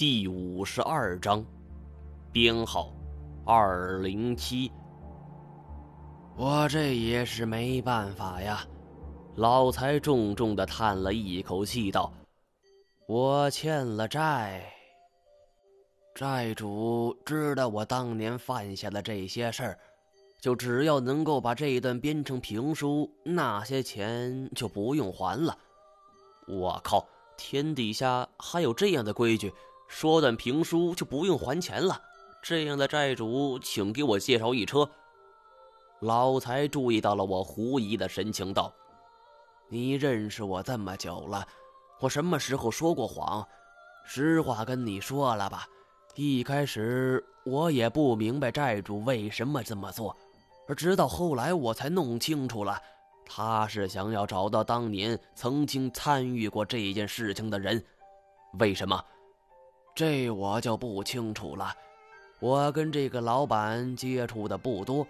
第五十二章，编号二零七。我这也是没办法呀。老财重重的叹了一口气，道：“我欠了债，债主知道我当年犯下的这些事儿，就只要能够把这一段编成评书，那些钱就不用还了。我靠，天底下还有这样的规矩！”说段评书就不用还钱了，这样的债主，请给我介绍一车。老财注意到了我狐疑的神情，道：“你认识我这么久了，我什么时候说过谎？实话跟你说了吧，一开始我也不明白债主为什么这么做，而直到后来我才弄清楚了，他是想要找到当年曾经参与过这件事情的人。为什么？”这我就不清楚了，我跟这个老板接触的不多，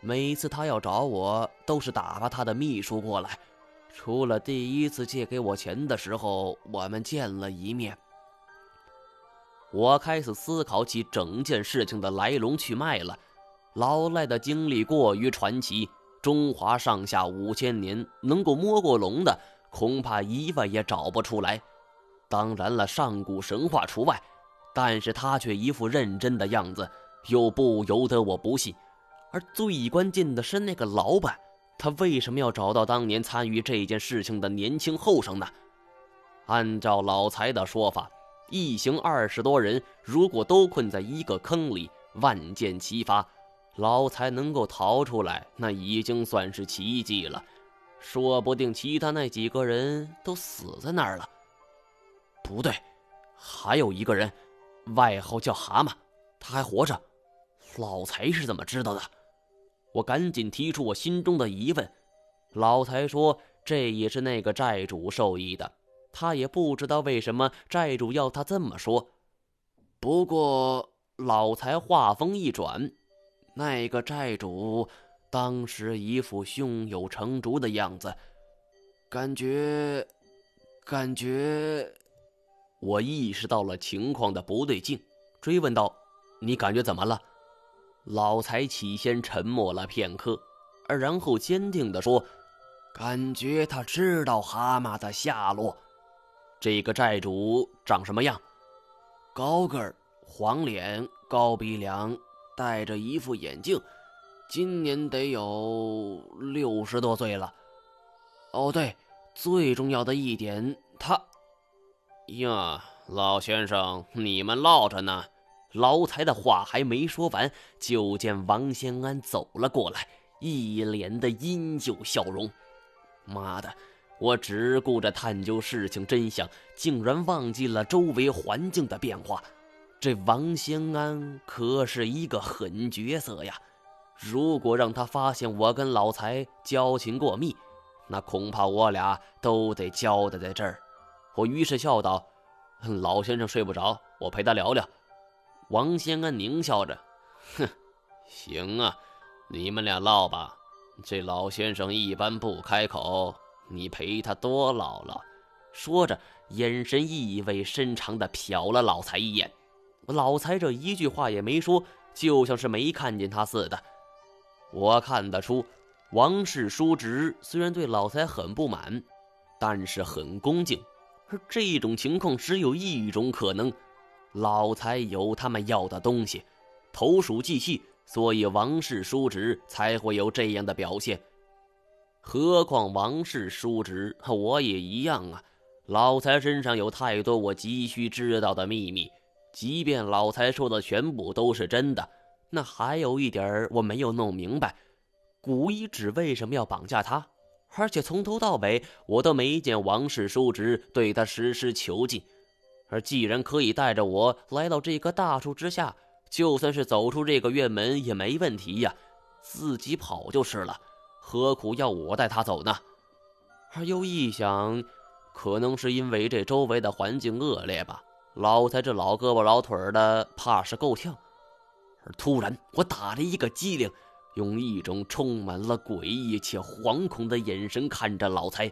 每次他要找我，都是打发他的秘书过来。除了第一次借给我钱的时候，我们见了一面。我开始思考起整件事情的来龙去脉了。老赖的经历过于传奇，中华上下五千年，能够摸过龙的，恐怕一万也找不出来。当然了，上古神话除外，但是他却一副认真的样子，又不由得我不信。而最关键的是那个老板，他为什么要找到当年参与这件事情的年轻后生呢？按照老财的说法，一行二十多人，如果都困在一个坑里，万箭齐发，老财能够逃出来，那已经算是奇迹了。说不定其他那几个人都死在那儿了。不对，还有一个人，外号叫蛤蟆，他还活着。老财是怎么知道的？我赶紧提出我心中的疑问。老财说，这也是那个债主授意的，他也不知道为什么债主要他这么说。不过老财话锋一转，那个债主当时一副胸有成竹的样子，感觉，感觉。我意识到了情况的不对劲，追问道：“你感觉怎么了？”老财起先沉默了片刻，而然后坚定地说：“感觉他知道蛤蟆的下落。这个债主长什么样？高个儿，黄脸，高鼻梁，戴着一副眼镜，今年得有六十多岁了。哦，对，最重要的一点，他……”呀，老先生，你们唠着呢。老财的话还没说完，就见王先安走了过来，一脸的阴旧笑容。妈的，我只顾着探究事情真相，竟然忘记了周围环境的变化。这王先安可是一个狠角色呀！如果让他发现我跟老财交情过密，那恐怕我俩都得交代在这儿。我于是笑道：“老先生睡不着，我陪他聊聊。”王先安狞笑着：“哼，行啊，你们俩唠吧。这老先生一般不开口，你陪他多唠唠。”说着，眼神意味深长地瞟了老财一眼。老财这一句话也没说，就像是没看见他似的。我看得出，王氏叔侄虽然对老财很不满，但是很恭敬。而这种情况只有一种可能，老财有他们要的东西，投鼠忌器，所以王氏叔侄才会有这样的表现。何况王氏叔侄，我也一样啊。老财身上有太多我急需知道的秘密，即便老财说的全部都是真的，那还有一点我没有弄明白：古遗址为什么要绑架他？而且从头到尾，我都没见王氏叔侄对他实施囚禁。而既然可以带着我来到这棵大树之下，就算是走出这个院门也没问题呀，自己跑就是了，何苦要我带他走呢？而又一想，可能是因为这周围的环境恶劣吧，老财这老胳膊老腿的，怕是够呛。而突然，我打了一个激灵。用一种充满了诡异且惶恐的眼神看着老财，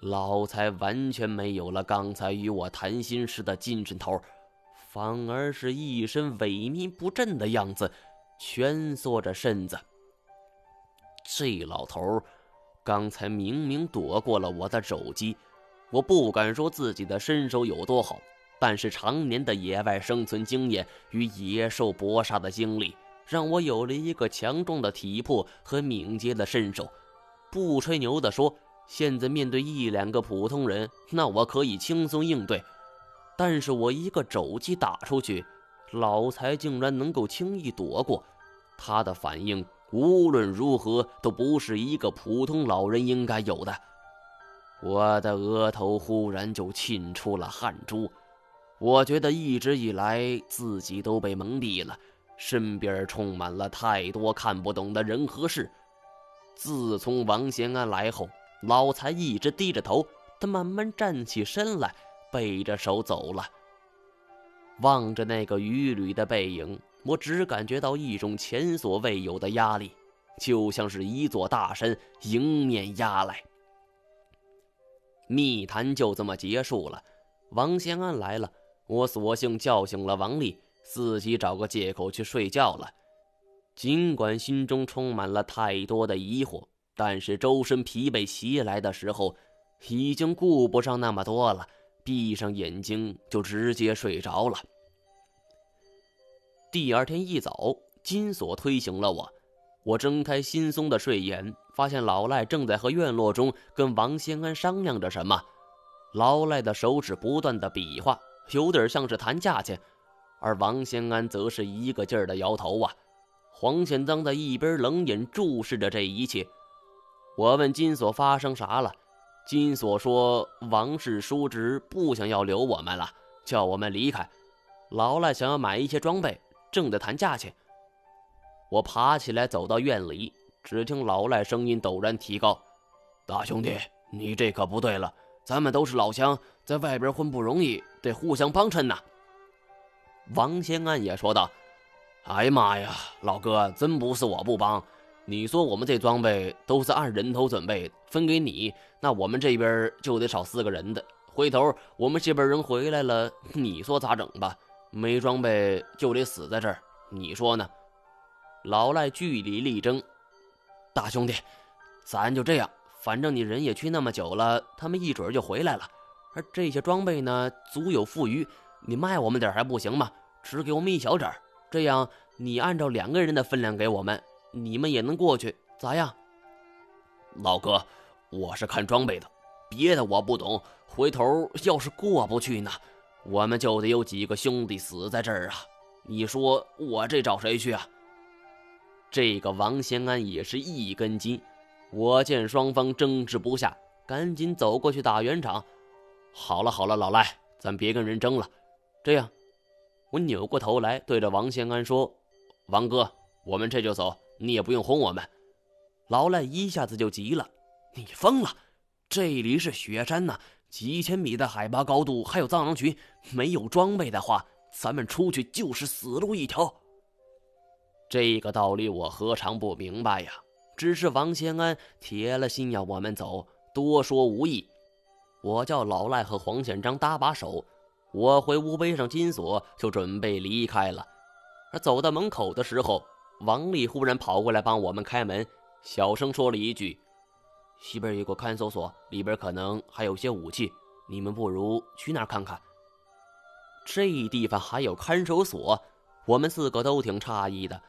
老财完全没有了刚才与我谈心时的精神头，反而是一身萎靡不振的样子，蜷缩着身子。这老头刚才明明躲过了我的肘击，我不敢说自己的身手有多好，但是常年的野外生存经验与野兽搏杀的经历，让我有了一个强壮的体魄和敏捷的身手。不吹牛的说。现在面对一两个普通人，那我可以轻松应对。但是我一个肘击打出去，老财竟然能够轻易躲过。他的反应无论如何都不是一个普通老人应该有的。我的额头忽然就沁出了汗珠。我觉得一直以来自己都被蒙蔽了，身边充满了太多看不懂的人和事。自从王贤安来后。老财一直低着头，他慢慢站起身来，背着手走了。望着那个渔旅的背影，我只感觉到一种前所未有的压力，就像是一座大山迎面压来。密谈就这么结束了。王贤安来了，我索性叫醒了王丽，自己找个借口去睡觉了。尽管心中充满了太多的疑惑。但是周身疲惫袭来的时候，已经顾不上那么多了，闭上眼睛就直接睡着了。第二天一早，金锁推醒了我，我睁开惺忪的睡眼，发现老赖正在和院落中跟王先安商量着什么。老赖的手指不断的比划，有点像是谈价钱，而王先安则是一个劲儿的摇头啊。黄显章在一边冷眼注视着这一切。我问金锁发生啥了，金锁说王氏叔侄不想要留我们了，叫我们离开。老赖想要买一些装备，正在谈价钱。我爬起来走到院里，只听老赖声音陡然提高：“大兄弟，你这可不对了，咱们都是老乡，在外边混不容易，得互相帮衬呐。”王先安也说道：“哎呀妈呀，老哥，真不是我不帮。”你说我们这装备都是按人头准备分给你，那我们这边就得少四个人的。回头我们这边人回来了，你说咋整吧？没装备就得死在这儿，你说呢？老赖据理力争，大兄弟，咱就这样，反正你人也去那么久了，他们一准就回来了。而这些装备呢，足有富余，你卖我们点还不行吗？只给我们一小点，这样你按照两个人的分量给我们。你们也能过去，咋样？老哥，我是看装备的，别的我不懂。回头要是过不去呢，我们就得有几个兄弟死在这儿啊！你说我这找谁去啊？这个王先安也是一根筋。我见双方争执不下，赶紧走过去打圆场。好了好了，老赖，咱别跟人争了。这样，我扭过头来对着王先安说：“王哥，我们这就走。”你也不用轰我们，老赖一下子就急了。你疯了？这里是雪山呐，几千米的海拔高度，还有藏狼群，没有装备的话，咱们出去就是死路一条。这个道理我何尝不明白呀？只是王先安铁了心要我们走，多说无益。我叫老赖和黄显章搭把手，我回屋背上金锁，就准备离开了。而走到门口的时候。王丽忽然跑过来帮我们开门，小声说了一句：“西边有个看守所，里边可能还有些武器，你们不如去那儿看看。”这地方还有看守所，我们四个都挺诧异的。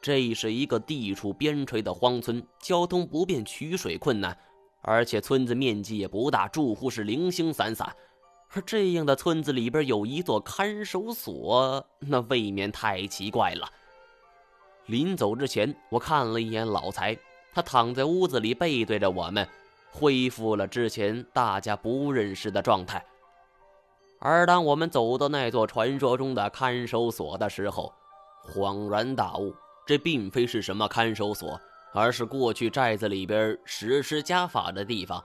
这是一个地处边陲的荒村，交通不便，取水困难，而且村子面积也不大，住户是零星散散。而这样的村子里边有一座看守所，那未免太奇怪了。临走之前，我看了一眼老财，他躺在屋子里，背对着我们，恢复了之前大家不认识的状态。而当我们走到那座传说中的看守所的时候，恍然大悟，这并非是什么看守所，而是过去寨子里边实施家法的地方。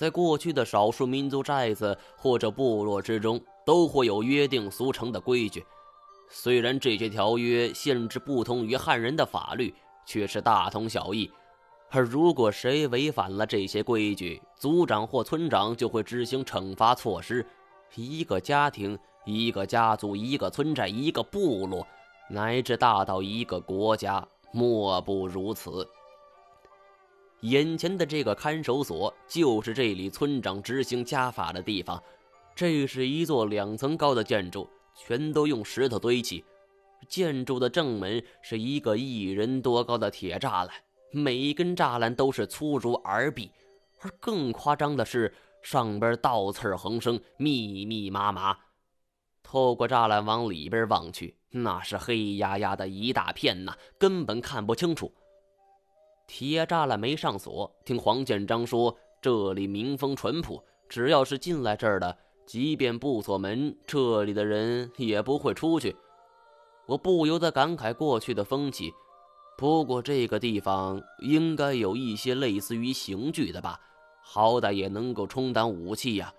在过去的少数民族寨子或者部落之中，都会有约定俗成的规矩。虽然这些条约限制不同于汉人的法律，却是大同小异。而如果谁违反了这些规矩，族长或村长就会执行惩罚措施。一个家庭一个家族、一个村寨、一个部落，乃至大到一个国家，莫不如此。眼前的这个看守所，就是这里村长执行家法的地方。这是一座两层高的建筑，全都用石头堆起。建筑的正门是一个一人多高的铁栅栏，每一根栅栏都是粗如耳臂。而更夸张的是，上边倒刺横生，密密麻麻。透过栅栏往里边望去，那是黑压压的一大片呐，根本看不清楚。铁栅栏没上锁，听黄建章说，这里民风淳朴，只要是进来这儿的，即便不锁门，这里的人也不会出去。我不由得感慨过去的风气。不过这个地方应该有一些类似于刑具的吧，好歹也能够充当武器呀。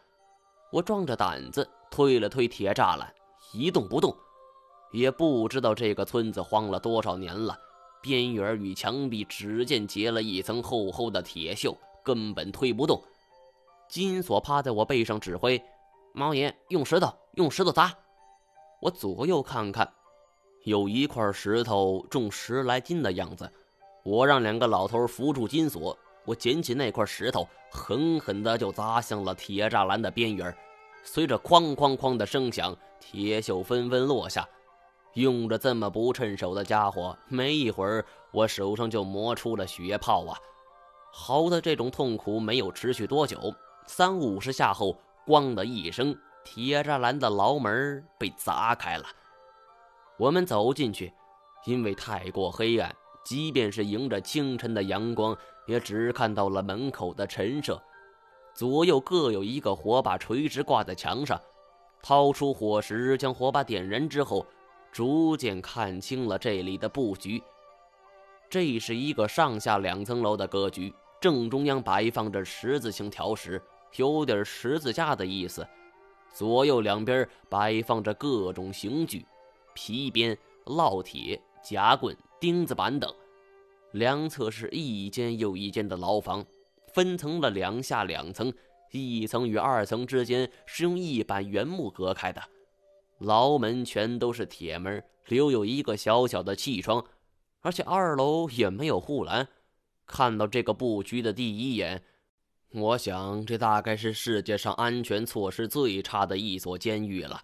我壮着胆子推了推铁栅栏，一动不动。也不知道这个村子荒了多少年了。边缘与墙壁只见结了一层厚厚的铁锈，根本推不动。金锁趴在我背上指挥：“猫爷，用石头，用石头砸。”我左右看看，有一块石头重十来斤的样子。我让两个老头扶住金锁，我捡起那块石头，狠狠地就砸向了铁栅栏的边缘。随着哐哐哐的声响，铁锈纷纷落下。用着这么不趁手的家伙，没一会儿，我手上就磨出了血泡啊！好的，这种痛苦没有持续多久，三五十下后，咣的一声，铁栅栏的牢门被砸开了。我们走进去，因为太过黑暗，即便是迎着清晨的阳光，也只看到了门口的陈设。左右各有一个火把垂直挂在墙上，掏出火石，将火把点燃之后。逐渐看清了这里的布局，这是一个上下两层楼的格局，正中央摆放着十字形条石，有点十字架的意思。左右两边摆放着各种刑具，皮鞭、烙铁、夹棍、钉子板等。两侧是一间又一间的牢房，分成了两下两层，一层与二层之间是用一板原木隔开的。牢门全都是铁门，留有一个小小的气窗，而且二楼也没有护栏。看到这个布局的第一眼，我想这大概是世界上安全措施最差的一所监狱了。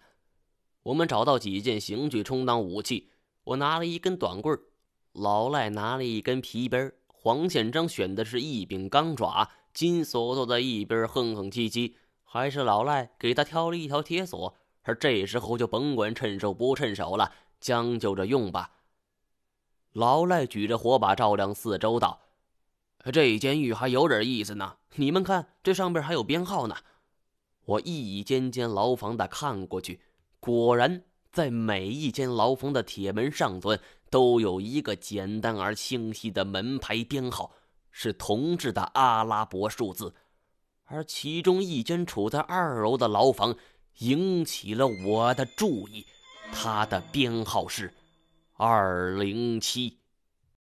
我们找到几件刑具充当武器，我拿了一根短棍，老赖拿了一根皮鞭，黄宪章选的是一柄钢爪，金锁坐在一边哼哼唧唧，还是老赖给他挑了一条铁锁。而这时候就甭管趁手不趁手了，将就着用吧。老赖举着火把照亮四周道：“这监狱还有点意思呢，你们看，这上边还有编号呢。”我一间间牢房的看过去，果然在每一间牢房的铁门上端都有一个简单而清晰的门牌编号，是铜制的阿拉伯数字。而其中一间处在二楼的牢房。引起了我的注意，他的编号是二零七。